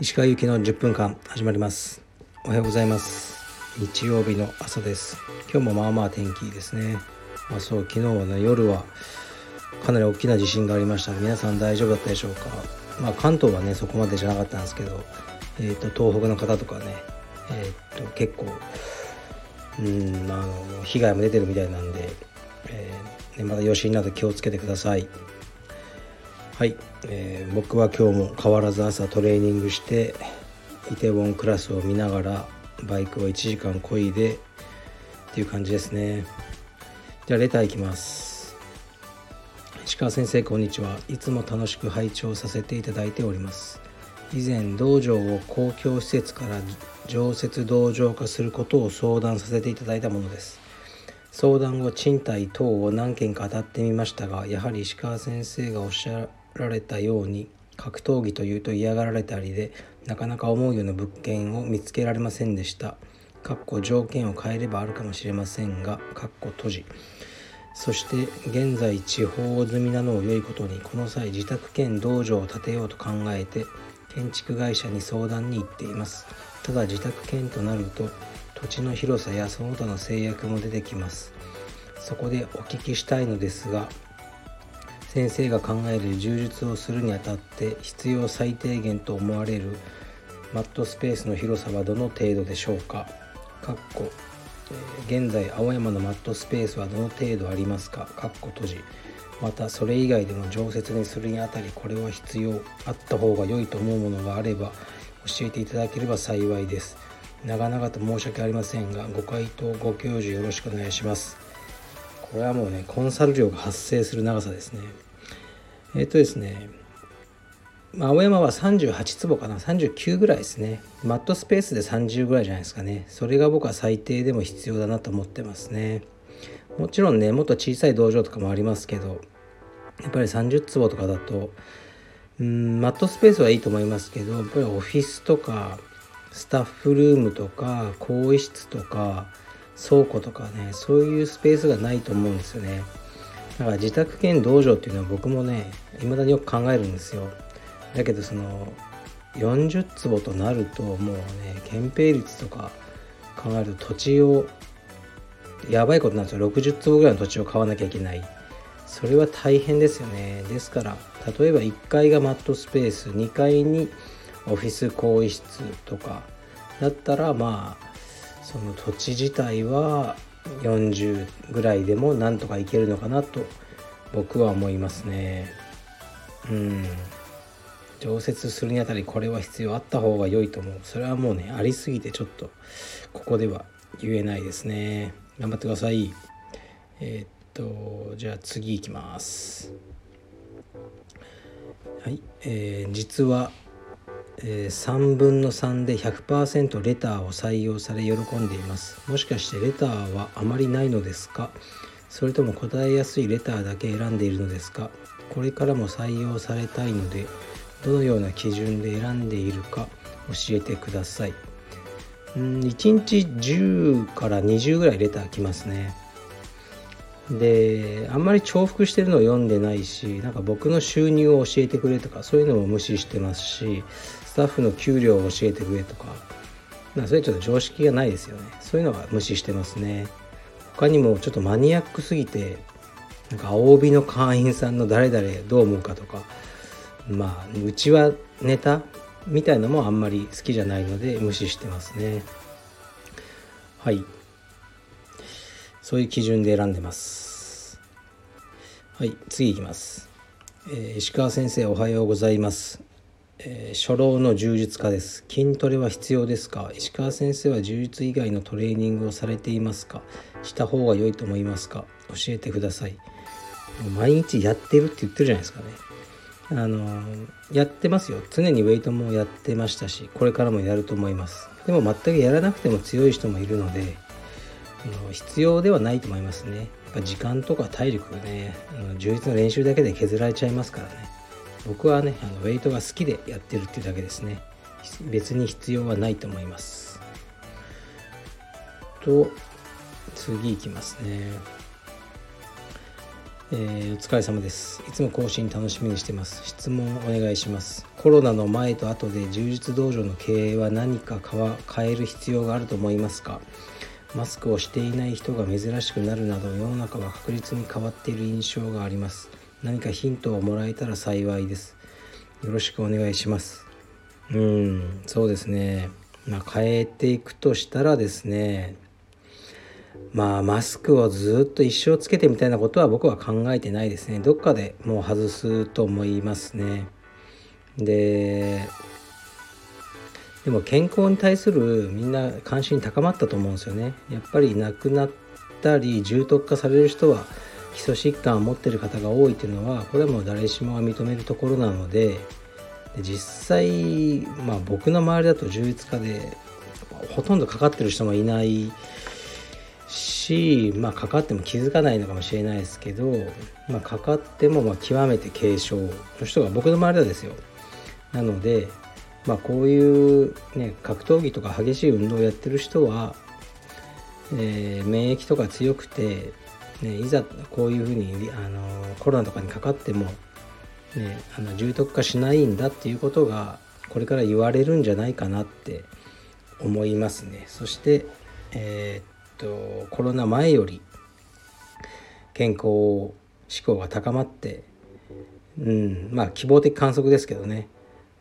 石川由紀の10分間始まります。おはようございます。日曜日の朝です。今日もまあまあ天気ですね。まあそう昨日はね夜はかなり大きな地震がありました。皆さん大丈夫だったでしょうか。まあ関東はねそこまでじゃなかったんですけどえっ、ー、と東北の方とかねえっ、ー、と結構うんあの被害も出てるみたいなんで、えー、まだ余震など気をつけてください。はい、えー、僕は今日も変わらず朝トレーニングしてイテウォンクラスを見ながらバイクを1時間こいでっていう感じですね。じゃあレターいきます。石川先生こんにちは。いつも楽しく拝聴させていただいております。以前道場を公共施設から常設道場化することを相談させていただいたものです。相談後賃貸等を何件か当たってみましたがやはり石川先生がおっしゃられたように格闘技というと嫌がられたりでなかなか思うような物件を見つけられませんでした。かっこ条件を変えればあるかもしれませんが、かっこ閉じ。そして現在地方済みなのを良いことにこの際自宅兼道場を建てようと考えて建築会社に相談に行っていますただ自宅兼となると土地の広さやその他の制約も出てきます。そこでお聞きしたいのですが先生が考える充実をするにあたって必要最低限と思われるマットスペースの広さはどの程度でしょうか？かっこ現在青山のマットスペースはどの程度ありますか？かっこ閉じ。またそれ以外でも常設にするにあたりこれは必要。あった方が良いと思うものがあれば教えていただければ幸いです。長々と申し訳ありませんがご回答ご教授よろしくお願いします。これはもうねコンサル料が発生する長さですね。えっ、とですね青山は38坪かな39ぐらいですね。マットスペースで30ぐらいじゃないですかね。それが僕は最低でも必要だなと思ってますね。もちろんねもっと小さい道場とかもありますけどやっぱり30坪とかだとうんマットスペースはいいと思いますけどやっぱりオフィスとかスタッフルームとか更衣室とか倉庫とかねそういうスペースがないと思うんですよね。だから自宅兼道場っていうのは僕もね未だによく考えるんですよ。だけどその40坪となるともうね憲兵率とか考えると土地をやばいことなんですよ。60坪ぐらいの土地を買わなきゃいけない。それは大変ですよね。ですから例えば1階がマットスペース2階にオフィス更衣室とかだったらまあその土地自体は40ぐらいでもなんとかいけるのかなと僕は思いますね。うん。常設するにあたりこれは必要あった方が良いと思う。それはもうねありすぎてちょっとここでは言えないですね。頑張ってください。えー、っとじゃあ次いきます。はい、えー、実はえ、3分の3で100%レターを採用され喜んでいます。もしかしてレターはあまりないのですか？それとも答えやすいレターだけ選んでいるのですか？これからも採用されたいのでどのような基準で選んでいるか？教えてください。うん1日10から20ぐらいレター来ますね。であんまり重複してるのを読んでないしなんか僕の収入を教えてくれとかそういうのも無視してますしスタッフの給料を教えてくれとか。まあそれちょっと常識がないですよね。そういうのは無視してますね。他にもちょっとマニアックすぎてなんか青帯の会員さんの誰々どう思うかとか。まあうちはネタみたいなのもあんまり好きじゃないので無視してますね。はい。そういう基準で選んでます。はい次いきます、えー、石川先生おはようございます。えー、初老の充実家です。筋トレは必要ですか？石川先生は充実以外のトレーニングをされていますか？した方が良いと思いますか？教えてください。毎日やってるって言ってるじゃないですかね。あのやってますよ。常にウェイトもやってましたしこれからもやると思います。でも全くやらなくても強い人もいるので必要ではないと思いますね。時間とか体力がね充実の練習だけで削られちゃいますからね。僕はねあのウェイトが好きでやってるっていうだけですね。別に必要はないと思います。と次いきますね。えー、お疲れ様です。いつも更新楽しみにしてます。質問お願いします。コロナの前と後で充実道場の経営は何か変える必要があると思いますか？マスクをしていない人が珍しくなるなど世の中は確実に変わっている印象があります。何かヒントをもらえたら幸いです。よろしくお願いします。うんそうですね。まあ変えていくとしたらですね。まあマスクをずっと一生つけてみたいなことは僕は考えてないですね。どっかでもう外すと思いますね。ででも健康に対するみんな関心高まったと思うんですよね。やっぱり亡くなったり重篤化される人は基礎疾患を持ってる方が多いというのはこれはもう誰しもが認めるところなのでで実際まあ僕の周りだと充実化でほとんどかかってる人もいないし、まあ、かかっても気づかないのかもしれないですけど、まあ、かかってもま極めて軽症の人が僕の周りはですよ。なので、まあ、こういう、ね、格闘技とか激しい運動をやってる人は、えー、免疫とか強くて、ね、いざこういうふうにあのコロナとかにかかっても、ね、あの重篤化しないんだっていうことがこれから言われるんじゃないかなって思いますね。そして、えー、とコロナ前より健康志向が高まってうんまあ希望的観測ですけどね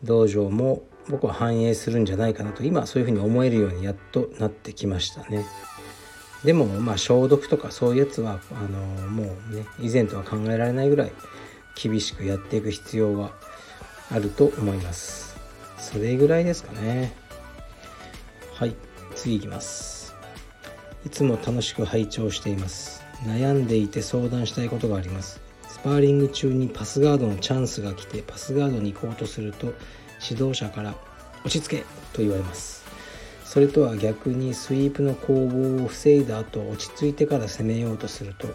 道場も僕は反映するんじゃないかなと今そういうふうに思えるようにやっとなってきましたね。でもまあ消毒とかそういうやつはあのもうね以前とは考えられないぐらい厳しくやっていく必要はあると思います。それぐらいですかね。はい次いきます。いつも楽しく拝聴しています悩んでいて相談したいことがありますスパーリング中にパスガードのチャンスが来てパスガードに行こうとすると指導者から落ち着けと言われます。それとは逆にスイープの攻防を防いだ後落ち着いてから攻めようとすると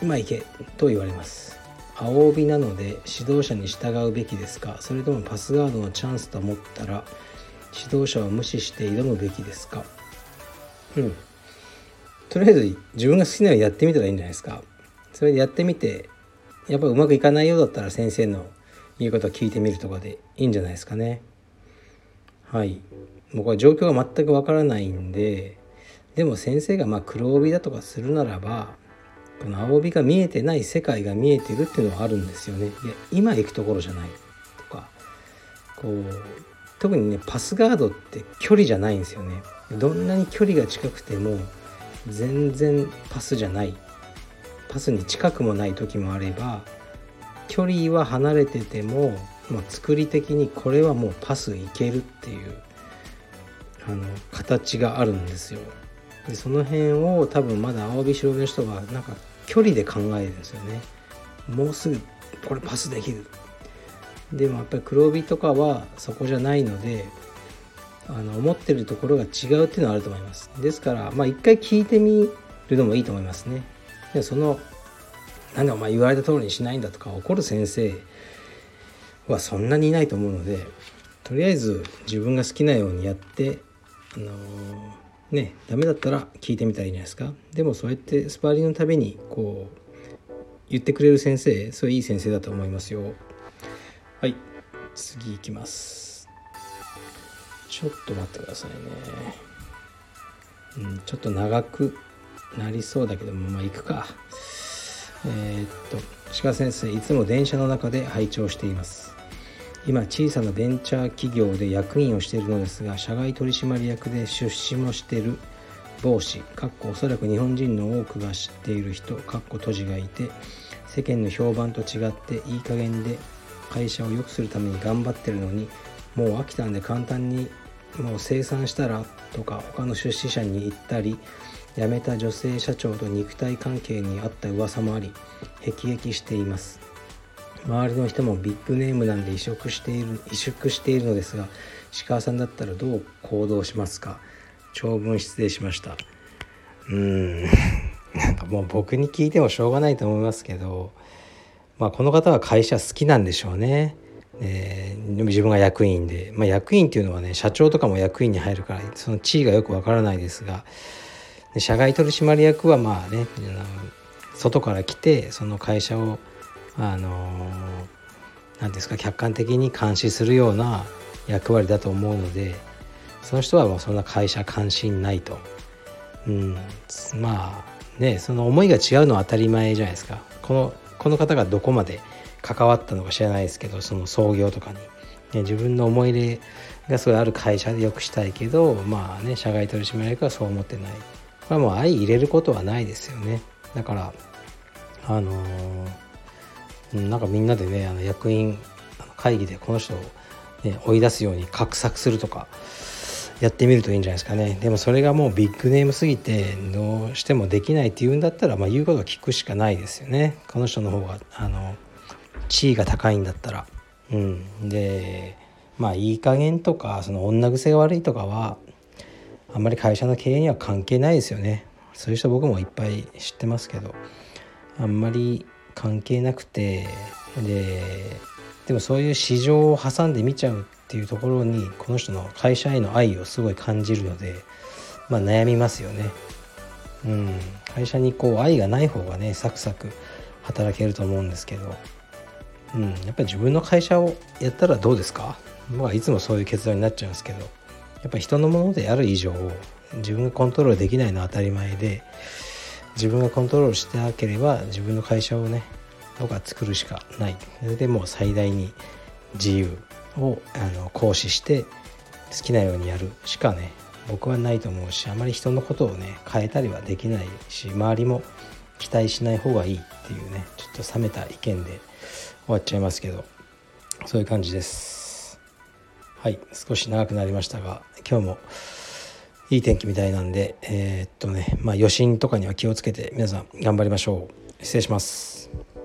今行けと言われます。青帯なので指導者に従うべきですか？それともパスガードのチャンスと思ったら指導者を無視して挑むべきですか？うん。とりあえず自分が好きなようにやってみたらいいんじゃないですか。それでやってみてやっぱうまくいかないようだったら先生の言うことを聞いてみるとかでいいんじゃないですかね。はい。僕は状況が全くわからないんででも先生がまあ黒帯だとかするならばこの青帯が見えてない世界が見えてるっていうのはあるんですよね。いや今行くところじゃない。とかこう特にねパスガードって距離じゃないんですよね。どんなに距離が近くても全然パスじゃない。パスに近くもない時もあれば距離は離れてても、まあ、作り的にこれはもうパスいけるっていうあの形があるんですよ。でその辺を多分まだ青帯白帯の人はなんか距離で考えるんですよね。もうすぐこれパスできる。でもやっぱり黒帯とかはそこじゃないのであの思ってるところが違うっていうのはあると思いますですからまあ一回聞いてみるのもいいと思いますねでそのなんでお前言われた通りにしないんだとか怒る先生はそんなにいないと思うのでとりあえず自分が好きなようにやってあのー、ねダメだったら聞いてみたらいいんじゃないですかでもそうやってスパーリングのたびにこう言ってくれる先生それいい先生だと思いますよはい次いきますちょっと待ってくださいね。うん、ちょっと長くなりそうだけども、まあ行くか。えー、っと、鹿先生、いつも電車の中で拝聴しています。今、小さなベンチャー企業で役員をしているのですが、社外取締役で出資もしている帽子、かっこおそらく日本人の多くが知っている人、かっこ閉じがいて、世間の評判と違っていい加減で会社を良くするために頑張ってるのにもう飽きたんで簡単にもう生産したらとか他の出資者に言ったり辞めた女性社長と肉体関係にあった噂もあり辟易しています。周りの人もビッグネームなんで萎縮している萎縮しているのですが石川さんだったらどう行動しますか？長文失礼しました。うーん。なんかもう僕に聞いてもしょうがないと思いますけどまあこの方は会社好きなんでしょうね。えー、自分が役員で、まあ、役員っていうのはね社長とかも役員に入るからその地位がよくわからないですが社外取締役はまあね外から来てその会社をあの何ですか客観的に監視するような役割だと思うのでその人はもうそんな会社関心ないと、うん、まあねその思いが違うのは当たり前じゃないですか。このこの方がどこまで関わったのか知らないですけどその創業とかに、ね、自分の思い入れがすごいある会社でよくしたいけどまあね社外取締役はそう思ってない。これはもう相入れることはないですよね。だからあのー、なんかみんなでねあの役員会議でこの人を、ね、追い出すように画策するとかやってみるといいんじゃないですかね。でもそれがもうビッグネームすぎてどうしてもできないって言うんだったら、まあ、言うことを聞くしかないですよね。この人の方があの地位が高いんだったら。うん。でまあいい加減とかその女癖が悪いとかはあんまり会社の経営には関係ないですよね。そういう人僕もいっぱい知ってますけど。あんまり関係なくてででもそういう市場を挟んで見ちゃうっていうところにこの人の会社への愛をすごい感じるので、まあ、悩みますよね。うん、会社にこう愛がない方がねサクサク働けると思うんですけど、うん、やっぱり自分の会社をやったらどうですか？まあいつもそういう結論になっちゃうんですけど。やっぱ人のものである以上自分がコントロールできないのは当たり前で自分がコントロールしてなければ自分の会社をねとか作るしかない。それでもう最大に自由をあの行使して好きなようにやるしかね僕はないと思うしあまり人のことをね変えたりはできないし周りも期待しない方がいいっていうねちょっと冷めた意見で終わっちゃいますけどそういう感じです。はい少し長くなりましたが今日もいい天気みたいなんでえー、っとねまあ余震とかには気をつけて皆さん頑張りましょう。失礼します。